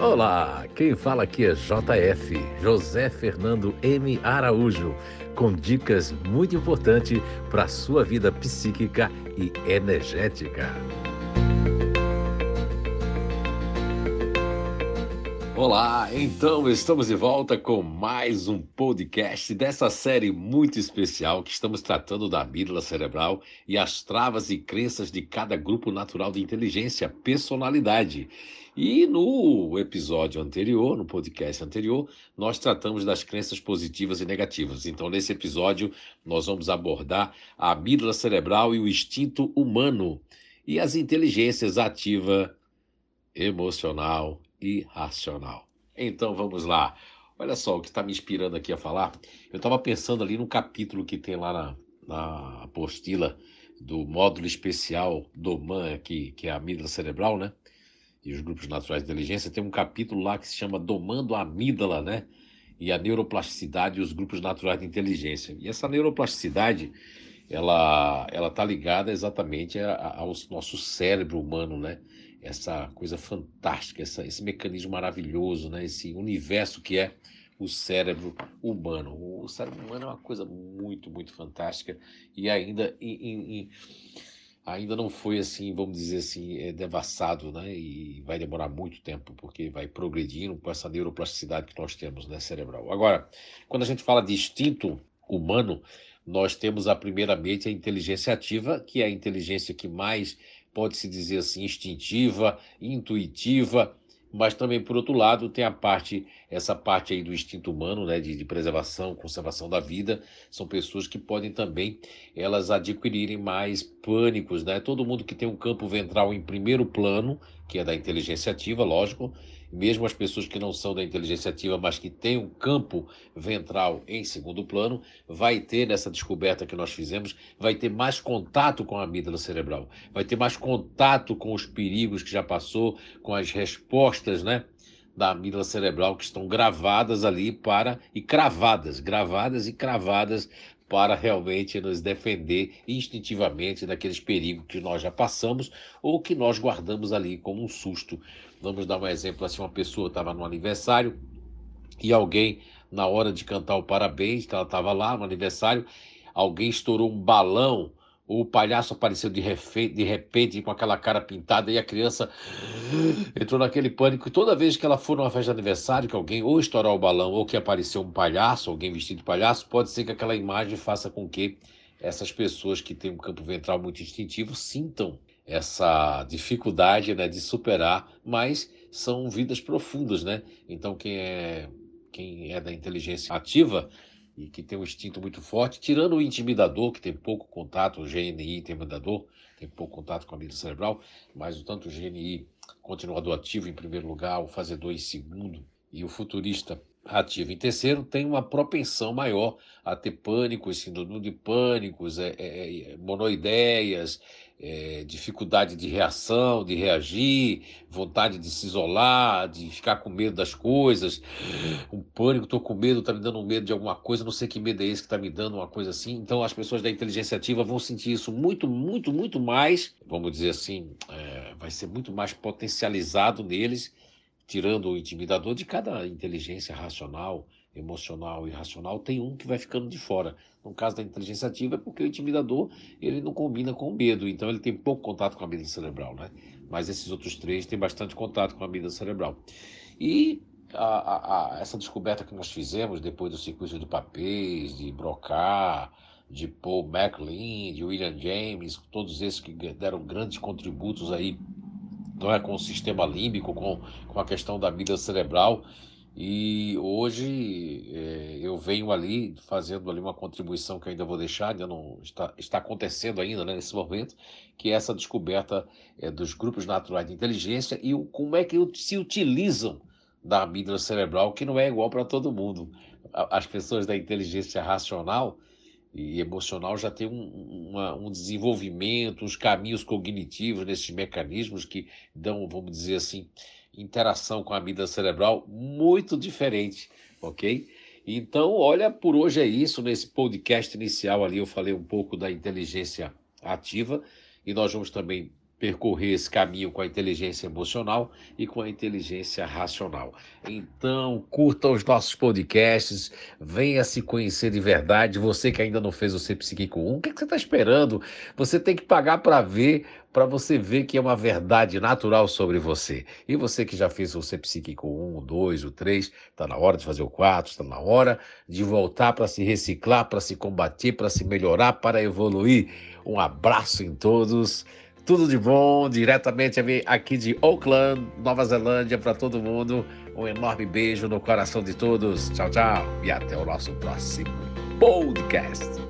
Olá, quem fala aqui é JF, José Fernando M. Araújo, com dicas muito importantes para a sua vida psíquica e energética. Olá, então estamos de volta com mais um podcast dessa série muito especial que estamos tratando da amígdala cerebral e as travas e crenças de cada grupo natural de inteligência, personalidade. E no episódio anterior, no podcast anterior, nós tratamos das crenças positivas e negativas. Então, nesse episódio, nós vamos abordar a amígdala cerebral e o instinto humano e as inteligências ativa, emocional e racional. Então, vamos lá. Olha só o que está me inspirando aqui a falar. Eu estava pensando ali no capítulo que tem lá na, na apostila do módulo especial do MAN aqui, que é a amígdala cerebral, né? E os grupos naturais de inteligência, tem um capítulo lá que se chama Domando a Amígdala, né? E a neuroplasticidade e os grupos naturais de inteligência. E essa neuroplasticidade, ela ela está ligada exatamente ao nosso cérebro humano, né? Essa coisa fantástica, essa, esse mecanismo maravilhoso, né? Esse universo que é o cérebro humano. O cérebro humano é uma coisa muito, muito fantástica e ainda em ainda não foi assim, vamos dizer assim, é, devassado, né? E vai demorar muito tempo, porque vai progredindo com essa neuroplasticidade que nós temos, né, cerebral. Agora, quando a gente fala de instinto humano, nós temos a primeiramente a inteligência ativa, que é a inteligência que mais pode se dizer assim instintiva, intuitiva, mas também por outro lado tem a parte essa parte aí do instinto humano né de, de, preservação conservação da vida. São pessoas que podem também elas adquirirem mais pânicos né? Todo mundo que tem um campo ventral em primeiro plano que é da inteligência ativa lógico mesmo as pessoas que não são da inteligência ativa, mas que têm um campo ventral em segundo plano, vai ter nessa descoberta que nós fizemos, vai ter mais contato com a amígdala cerebral, vai ter mais contato com os perigos que já passou, com as respostas, né? da amígdala cerebral que estão gravadas ali para e cravadas, gravadas e cravadas para realmente nos defender instintivamente daqueles perigos que nós já passamos ou que nós guardamos ali como um susto. Vamos dar um exemplo assim, uma pessoa estava no aniversário e alguém na hora de cantar o parabéns, ela estava lá no aniversário, alguém estourou um balão o palhaço apareceu de, refe... de repente com aquela cara pintada e a criança entrou naquele pânico. E toda vez que ela for numa festa de aniversário, que alguém ou estourar o balão ou que apareceu um palhaço, alguém vestido de palhaço, pode ser que aquela imagem faça com que essas pessoas que têm um campo ventral muito instintivo sintam essa dificuldade né, de superar, mas são vidas profundas, né? Então quem é quem é da inteligência ativa e que tem um instinto muito forte, tirando o intimidador, que tem pouco contato, o GNI intimidador, tem pouco contato com a mídia cerebral, mas o tanto o GNI continuador ativo em primeiro lugar, o fazedor em segundo e o futurista ativo em terceiro, tem uma propensão maior a ter pânicos, síndrome de pânicos, é, é, é, monoideias, é, dificuldade de reação, de reagir, vontade de se isolar, de ficar com medo das coisas, um pânico, estou com medo, está me dando medo de alguma coisa, não sei que medo é esse que está me dando uma coisa assim. Então as pessoas da inteligência ativa vão sentir isso muito, muito, muito mais, vamos dizer assim, é, vai ser muito mais potencializado neles, tirando o intimidador de cada inteligência racional, emocional e racional, tem um que vai ficando de fora. No caso da inteligência ativa é porque o intimidador ele não combina com o medo, então ele tem pouco contato com a amígdala cerebral, né? Mas esses outros três têm bastante contato com a amígdala cerebral. E a, a, a, essa descoberta que nós fizemos depois do circuito de papéis, de Broca, de Paul MacLean, de William James, todos esses que deram grandes contributos aí não é, com o sistema límbico, com, com a questão da amígdala cerebral, e hoje é, eu venho ali fazendo ali uma contribuição que ainda vou deixar, ainda não está, está acontecendo ainda né, nesse momento, que é essa descoberta é, dos grupos naturais de inteligência e o, como é que se utilizam da amígdala cerebral, que não é igual para todo mundo. As pessoas da inteligência racional e emocional já têm um, uma, um desenvolvimento, os caminhos cognitivos nesses mecanismos que dão, vamos dizer assim, interação com a amígdala cerebral muito diferente, ok? Então, olha, por hoje é isso. Nesse podcast inicial ali eu falei um pouco da inteligência ativa e nós vamos também percorrer esse caminho com a inteligência emocional e com a inteligência racional. Então, curta os nossos podcasts, venha se conhecer de verdade. Você que ainda não fez o Ser Psíquico 1, o que, é que você está esperando? Você tem que pagar para ver, para você ver que é uma verdade natural sobre você. E você que já fez o Ser Psíquico 1, o 2, o 3, está na hora de fazer o 4, está na hora de voltar para se reciclar, para se combater, para se melhorar, para evoluir. Um abraço em todos. Tudo de bom, diretamente aqui de Auckland, Nova Zelândia, para todo mundo. Um enorme beijo no coração de todos. Tchau, tchau. E até o nosso próximo podcast.